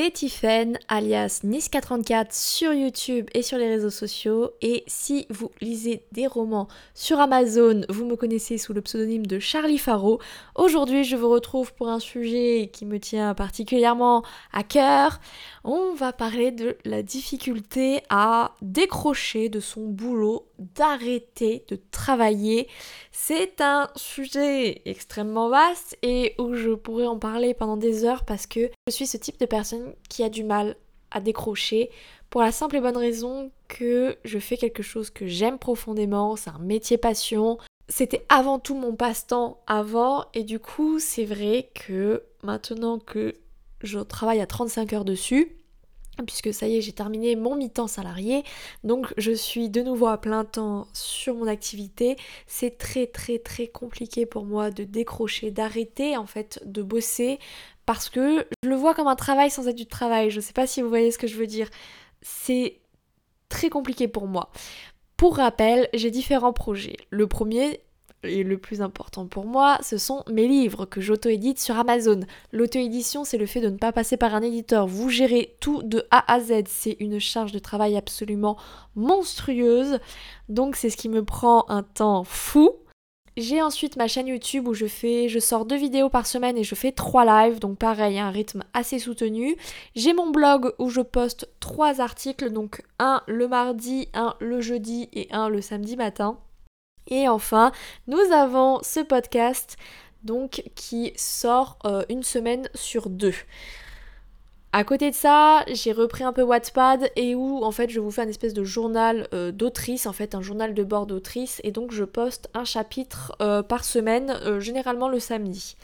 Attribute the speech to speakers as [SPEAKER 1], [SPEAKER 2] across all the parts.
[SPEAKER 1] c'est Tiffen, alias Niska34 sur YouTube et sur les réseaux sociaux. Et si vous lisez des romans sur Amazon, vous me connaissez sous le pseudonyme de Charlie Faro. Aujourd'hui, je vous retrouve pour un sujet qui me tient particulièrement à cœur. On va parler de la difficulté à décrocher de son boulot, d'arrêter de travailler. C'est un sujet extrêmement vaste et où je pourrais en parler pendant des heures parce que je suis ce type de personne qui a du mal à décrocher pour la simple et bonne raison que je fais quelque chose que j'aime profondément, c'est un métier passion. C'était avant tout mon passe-temps avant et du coup c'est vrai que maintenant que je travaille à 35 heures dessus, puisque ça y est, j'ai terminé mon mi-temps salarié, donc je suis de nouveau à plein temps sur mon activité. C'est très très très compliqué pour moi de décrocher, d'arrêter en fait de bosser parce que je le vois comme un travail sans être du travail. Je sais pas si vous voyez ce que je veux dire. C'est très compliqué pour moi. Pour rappel, j'ai différents projets. Le premier, et le plus important pour moi, ce sont mes livres que j'auto-édite sur Amazon. L'auto-édition, c'est le fait de ne pas passer par un éditeur. Vous gérez tout de A à Z. C'est une charge de travail absolument monstrueuse. Donc c'est ce qui me prend un temps fou. J'ai ensuite ma chaîne YouTube où je fais, je sors deux vidéos par semaine et je fais trois lives, donc pareil, un rythme assez soutenu. J'ai mon blog où je poste trois articles, donc un le mardi, un le jeudi et un le samedi matin. Et enfin, nous avons ce podcast donc qui sort euh, une semaine sur deux. À côté de ça, j'ai repris un peu Wattpad et où en fait je vous fais un espèce de journal euh, d'autrice, en fait un journal de bord d'autrice et donc je poste un chapitre euh, par semaine, généralement le samedi.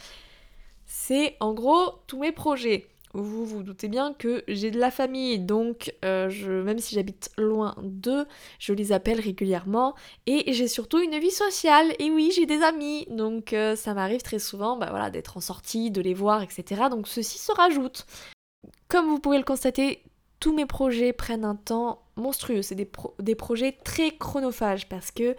[SPEAKER 1] C'est en gros tous mes projets vous vous doutez bien que j'ai de la famille, donc euh, même si j'habite loin d'eux, je les appelle régulièrement. Et j'ai surtout une vie sociale, et oui, j'ai des amis, donc euh, ça m'arrive très souvent bah, voilà, d'être en sortie, de les voir, etc. Donc ceci se rajoute. Comme vous pouvez le constater, tous mes projets prennent un temps monstrueux. C'est des projets très chronophages parce que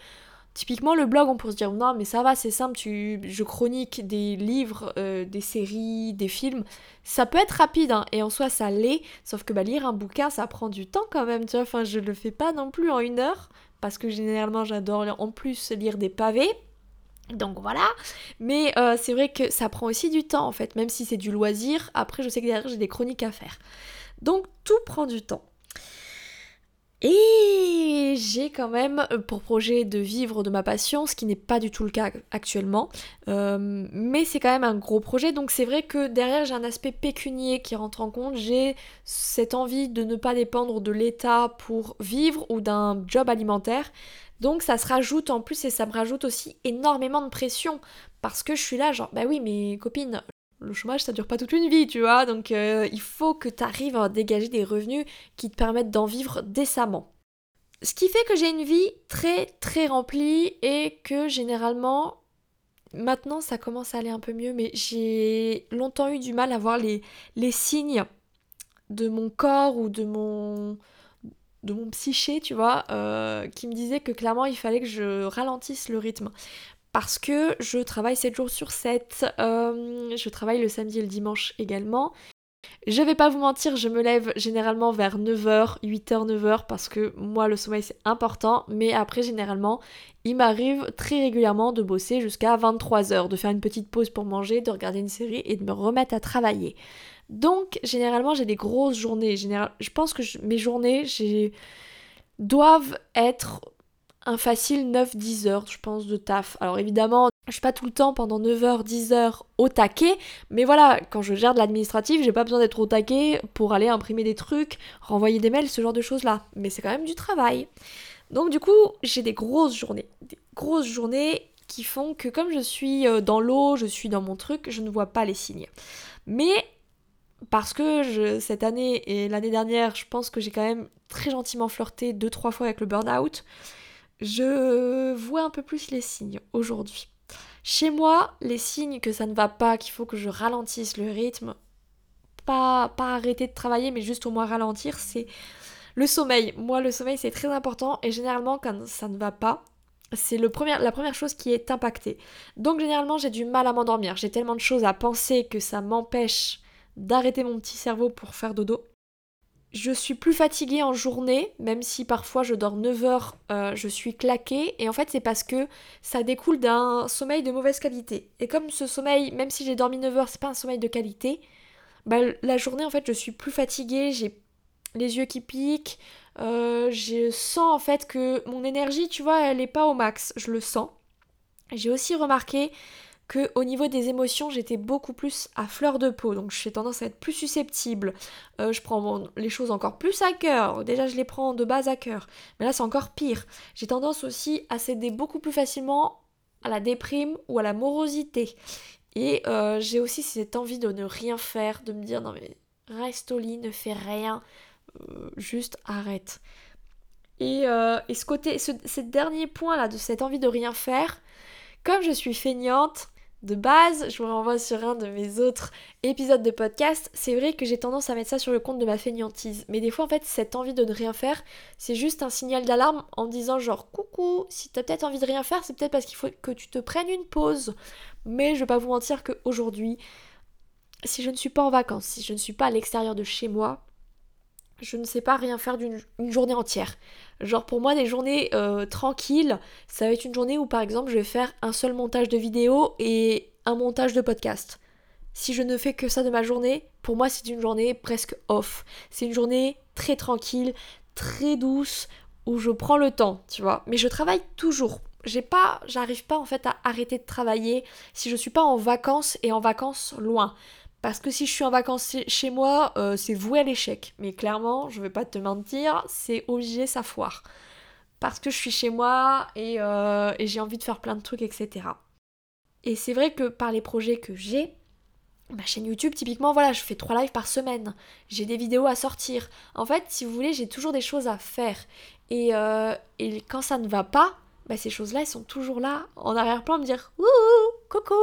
[SPEAKER 1] Typiquement, le blog, on pourrait se dire non, mais ça va, c'est simple, tu, je chronique des livres, euh, des séries, des films. Ça peut être rapide, hein, et en soi, ça l'est. Sauf que bah, lire un bouquin, ça prend du temps quand même, tu vois. Enfin, je le fais pas non plus en une heure, parce que généralement, j'adore en plus lire des pavés. Donc voilà, mais euh, c'est vrai que ça prend aussi du temps en fait, même si c'est du loisir. Après, je sais que derrière j'ai des chroniques à faire. Donc tout prend du temps. Et j'ai quand même euh, pour projet de vivre de ma passion, ce qui n'est pas du tout le cas actuellement. Euh, mais c'est quand même un gros projet, donc c'est vrai que derrière j'ai un aspect pécunier qui rentre en compte. J'ai cette envie de ne pas dépendre de l'État pour vivre ou d'un job alimentaire. Donc ça se rajoute en plus et ça me rajoute aussi énormément de pression parce que je suis là genre bah oui mais copine le chômage, ça dure pas toute une vie, tu vois. Donc euh, il faut que tu arrives à dégager des revenus qui te permettent d'en vivre décemment. Ce qui fait que j'ai une vie très très remplie et que généralement, maintenant ça commence à aller un peu mieux, mais j'ai longtemps eu du mal à voir les, les signes de mon corps ou de mon de mon psyché, tu vois, euh, qui me disaient que clairement il fallait que je ralentisse le rythme parce que je travaille 7 jours sur 7, euh, je travaille le samedi et le dimanche également. Je vais pas vous mentir, je me lève généralement vers 9h, 8h, 9h parce que moi le sommeil c'est important, mais après généralement il m'arrive très régulièrement de bosser jusqu'à 23h, de faire une petite pause pour manger, de regarder une série et de me remettre à travailler. Donc généralement j'ai des grosses journées, je pense que mes journées doivent être un facile 9-10 heures, je pense, de taf. Alors évidemment, je suis pas tout le temps pendant 9 heures, 10 heures au taquet, mais voilà, quand je gère de l'administratif, j'ai pas besoin d'être au taquet pour aller imprimer des trucs, renvoyer des mails, ce genre de choses-là. Mais c'est quand même du travail. Donc du coup, j'ai des grosses journées. Des grosses journées qui font que comme je suis euh, dans l'eau, je suis dans mon truc, je ne vois pas les signes. Mais parce que cette année et l'année dernière, je pense que j'ai quand même très gentiment flirté deux trois fois avec le burn-out je vois un peu plus les signes aujourd'hui. Chez moi, les signes que ça ne va pas, qu'il faut que je ralentisse le rythme, pas, pas arrêter de travailler, mais juste au moins ralentir, c'est le sommeil. Moi, le sommeil, c'est très important et généralement, quand ça ne va pas, c'est la première chose qui est impactée. Donc, généralement, j'ai du mal à m'endormir. J'ai tellement de choses à penser que ça m'empêche d'arrêter mon petit cerveau pour faire dodo. Je suis plus fatiguée en journée, même si parfois je dors 9 heures, euh, je suis claquée. Et en fait, c'est parce que ça découle d'un sommeil de mauvaise qualité. Et comme ce sommeil, même si j'ai dormi 9 heures, c'est pas un sommeil de qualité, bah, la journée, en fait, je suis plus fatiguée, j'ai les yeux qui piquent, euh, je sens en fait que mon énergie, tu vois, elle est pas au max, je le sens. J'ai aussi remarqué que au niveau des émotions, j'étais beaucoup plus à fleur de peau, donc j'ai tendance à être plus susceptible. Euh, je prends les choses encore plus à cœur. Déjà, je les prends de base à cœur, mais là, c'est encore pire. J'ai tendance aussi à céder beaucoup plus facilement à la déprime ou à la morosité. Et euh, j'ai aussi cette envie de ne rien faire, de me dire non mais reste au lit, ne fais rien, euh, juste arrête. Et, ce côté, ce, ce dernier point là de cette envie de rien faire, comme je suis feignante, de base, je vous renvoie sur un de mes autres épisodes de podcast, c'est vrai que j'ai tendance à mettre ça sur le compte de ma feignantise. Mais des fois, en fait, cette envie de ne rien faire, c'est juste un signal d'alarme en disant genre coucou, si t'as peut-être envie de rien faire, c'est peut-être parce qu'il faut que tu te prennes une pause. Mais je vais pas vous mentir qu'aujourd'hui, si je ne suis pas en vacances, si je ne suis pas à l'extérieur de chez moi, je ne sais pas rien faire d'une journée entière. Genre pour moi des journées euh, tranquilles, ça va être une journée où par exemple je vais faire un seul montage de vidéo et un montage de podcast. Si je ne fais que ça de ma journée, pour moi c'est une journée presque off. C'est une journée très tranquille, très douce, où je prends le temps, tu vois. Mais je travaille toujours. J'ai pas, j'arrive pas en fait à arrêter de travailler si je suis pas en vacances et en vacances loin. Parce que si je suis en vacances chez moi, euh, c'est voué à l'échec. Mais clairement, je vais pas te mentir, c'est obligé, ça foire. Parce que je suis chez moi euh, et, j'ai envie de faire plein de trucs, etc. Et c'est vrai que par les projets que j'ai, ma chaîne YouTube, typiquement, voilà, je fais trois lives par semaine. J'ai des vidéos à sortir. En fait, si vous voulez, j'ai toujours des choses à faire. Et, euh, quand ça ne va pas, bah, ces choses-là, elles sont toujours là, en arrière-plan, me dire Ouh, coucou,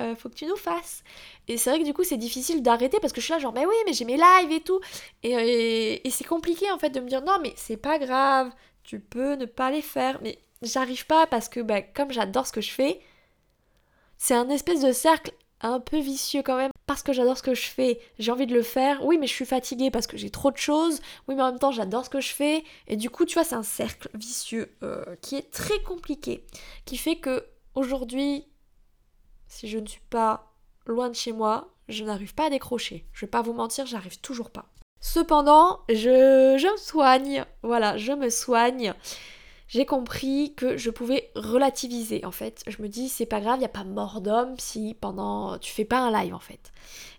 [SPEAKER 1] euh, faut que tu nous fasses. Et c'est vrai que du coup, c'est difficile d'arrêter parce que je suis là, genre, mais oui, mais j'ai mes lives et tout. Et, et, c'est compliqué en fait de me dire Non, mais c'est pas grave, tu peux ne pas les faire. Mais j'arrive pas parce que, bah, comme j'adore ce que je fais, c'est un espèce de cercle un peu vicieux quand même. Parce que j'adore ce que je fais, j'ai envie de le faire. Oui, mais je suis fatiguée parce que j'ai trop de choses. Oui, mais en même temps, j'adore ce que je fais. Et du coup, tu vois, c'est un cercle vicieux euh, qui est très compliqué. Qui fait que aujourd'hui, si je ne suis pas loin de chez moi, je n'arrive pas à décrocher. Je vais pas vous mentir, j'arrive toujours pas. Cependant, je, me soigne. Voilà, je me soigne j'ai compris que je pouvais relativiser en fait. Je me dis c'est pas grave, il n'y a pas mort d'homme si pendant tu fais pas un live en fait.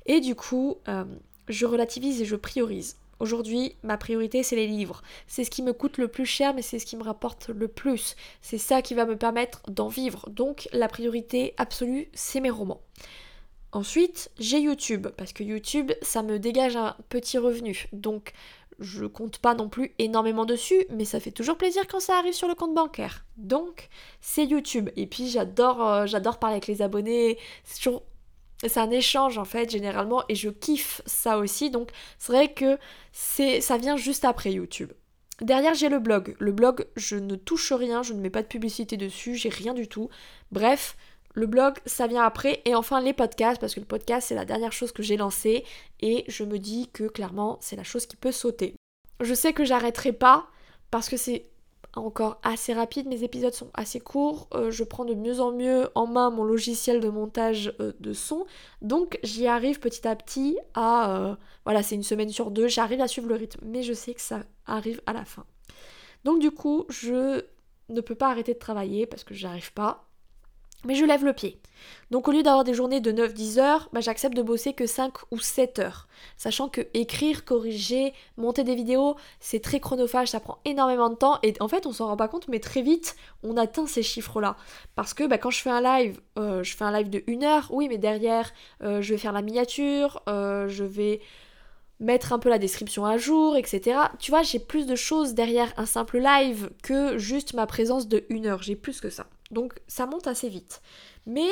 [SPEAKER 1] Et du coup, euh, je relativise et je priorise. Aujourd'hui, ma priorité, c'est les livres. C'est ce qui me coûte le plus cher, mais c'est ce qui me rapporte le plus. C'est ça qui va me permettre d'en vivre. Donc, la priorité absolue, c'est mes romans. Ensuite, j'ai YouTube, parce que YouTube, ça me dégage un petit revenu. Donc, je compte pas non plus énormément dessus, mais ça fait toujours plaisir quand ça arrive sur le compte bancaire. Donc, c'est YouTube. Et puis, j'adore, euh, parler avec les abonnés. C'est toujours c'est un échange en fait généralement et je kiffe ça aussi donc c'est vrai que ça vient juste après YouTube. Derrière j'ai le blog. Le blog je ne touche rien, je ne mets pas de publicité dessus, j'ai rien du tout. Bref, le blog, ça vient après. Et enfin, les podcasts, parce que le podcast, c'est la dernière chose que j'ai lancée. Et je me dis que clairement, c'est la chose qui peut sauter. Je sais que j'arrêterai pas, parce que c'est encore assez rapide, mes épisodes sont assez courts, euh, je prends de mieux en mieux en main mon logiciel de montage euh, de son, donc j'y arrive petit à petit à... Euh, voilà, c'est une semaine sur deux, j'arrive à suivre le rythme, mais je sais que ça arrive à la fin. Donc du coup, je ne peux pas arrêter de travailler parce que j'arrive pas, mais je lève le pied. Donc au lieu d'avoir des journées de 9-10 heures, bah, j'accepte de bosser que 5 ou 7 heures. Sachant que écrire, corriger, monter des vidéos, c'est très chronophage, ça prend énormément de temps. Et en fait, on s'en rend pas compte, mais très vite, on atteint ces chiffres-là. Parce que bah, quand je fais un live, euh, je fais un live de 1 heure, oui, mais derrière, euh, je vais faire la miniature, euh, je vais mettre un peu la description à jour, etc. Tu vois, j'ai plus de choses derrière un simple live que juste ma présence de 1 heure. J'ai plus que ça. Donc ça monte assez vite. Mais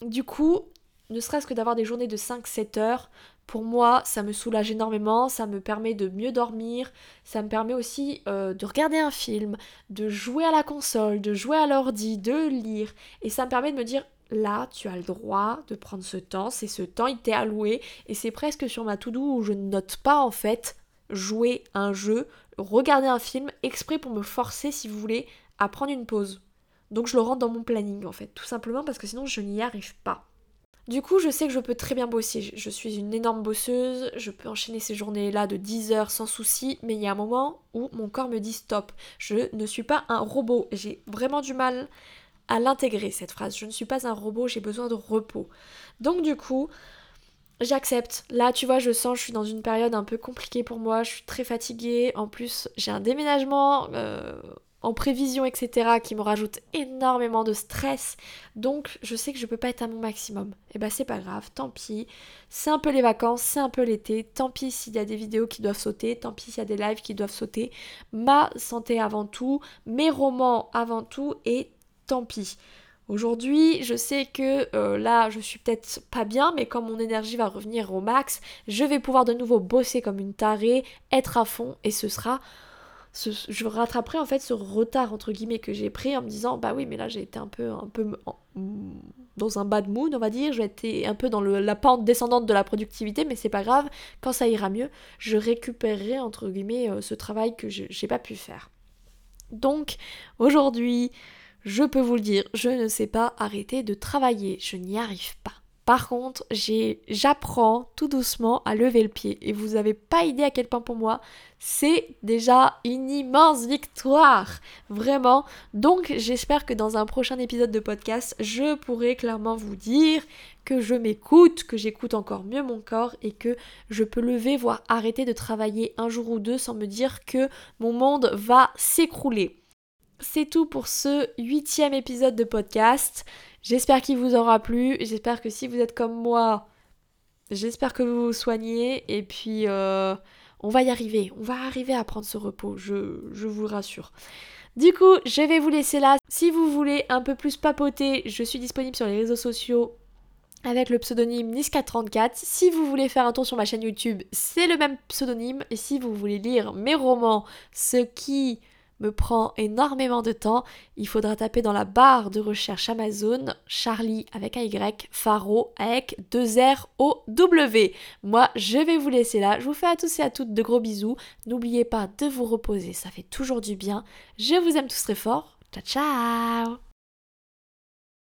[SPEAKER 1] du coup, ne serait-ce que d'avoir des journées de 5-7 heures, pour moi, ça me soulage énormément, ça me permet de mieux dormir, ça me permet aussi euh, de regarder un film, de jouer à la console, de jouer à l'ordi, de lire, et ça me permet de me dire là, tu as le droit de prendre ce temps, c'est ce temps, il t'est alloué, et c'est presque sur ma to-do où je ne note pas en fait jouer un jeu, regarder un film, exprès pour me forcer, si vous voulez, à prendre une pause. Donc je le rentre dans mon planning en fait, tout simplement parce que sinon je n'y arrive pas. Du coup, je sais que je peux très bien bosser. Je suis une énorme bosseuse, je peux enchaîner ces journées-là de 10 heures sans souci, mais il y a un moment où mon corps me dit stop. Je ne suis pas un robot. J'ai vraiment du mal à l'intégrer, cette phrase. Je ne suis pas un robot, j'ai besoin de repos. Donc, du coup, j'accepte. Là, tu vois, je sens, je suis dans une période un peu compliquée pour moi. Je suis très fatiguée. En plus, j'ai un déménagement. Euh, en prévision, etc., qui me rajoute énormément de stress. Donc, je sais que je peux pas être à mon maximum. Et eh bah, ben, c'est pas grave, tant pis. C'est un peu les vacances, c'est un peu l'été. Tant pis s'il y a des vidéos qui doivent sauter, tant pis s'il y a des lives qui doivent sauter. Ma santé avant tout, mes romans avant tout, et tant pis. Aujourd'hui, je sais que euh, là, je suis peut-être pas bien, mais quand mon énergie va revenir au max, je vais pouvoir de nouveau bosser comme une tarée, être à fond, et ce sera je rattraperai en fait ce retard entre guillemets que j'ai pris en me disant bah oui mais là j'ai été un peu un peu dans un bad mood on va dire. J'ai été un peu dans la pente descendante de la productivité mais c'est pas grave. Quand ça ira mieux je récupérerai entre guillemets euh, ce travail que j'ai pas pu faire. Donc aujourd'hui je peux vous le dire je ne sais pas arrêter de travailler. Je n'y arrive pas par contre, j'apprends tout doucement à lever le pied. Et vous n'avez pas idée à quel point pour moi, c'est déjà une immense victoire. Vraiment. Donc, j'espère que dans un prochain épisode de podcast, je pourrai clairement vous dire que je m'écoute, que j'écoute encore mieux mon corps et que je peux lever, voire arrêter de travailler un jour ou deux sans me dire que mon monde va s'écrouler. C'est tout pour ce huitième épisode de podcast. J'espère qu'il vous aura plu. J'espère que si vous êtes comme moi, j'espère que vous vous soignez. Et puis, euh, on va y arriver. On va arriver à prendre ce repos, je, vous rassure. Du coup, je vais vous laisser là. Si vous voulez un peu plus papoter, je suis disponible sur les réseaux sociaux avec le pseudonyme Niska34. Si vous voulez faire un tour sur ma chaîne YouTube, c'est le même pseudonyme. Et si vous voulez lire mes romans, ce qui me prend énormément de temps. Il faudra taper dans la barre de recherche Amazon Charlie avec un Y, Faro avec deux R O W. Moi, je vais vous laisser là. Je vous fais à tous et à toutes de gros bisous. N'oubliez pas de vous reposer, ça fait toujours du bien. Je vous aime tous très fort. Ciao ciao